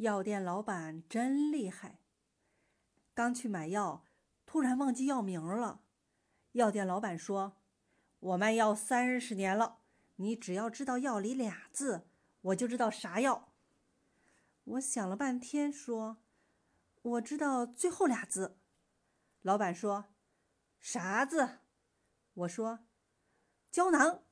药店老板真厉害，刚去买药，突然忘记药名了。药店老板说：「我卖药三十年了，你只要知道药里俩字，我就知道啥药。」我想了半天，说：「我知道最后俩字。」老板说：「啥字？我说胶囊。」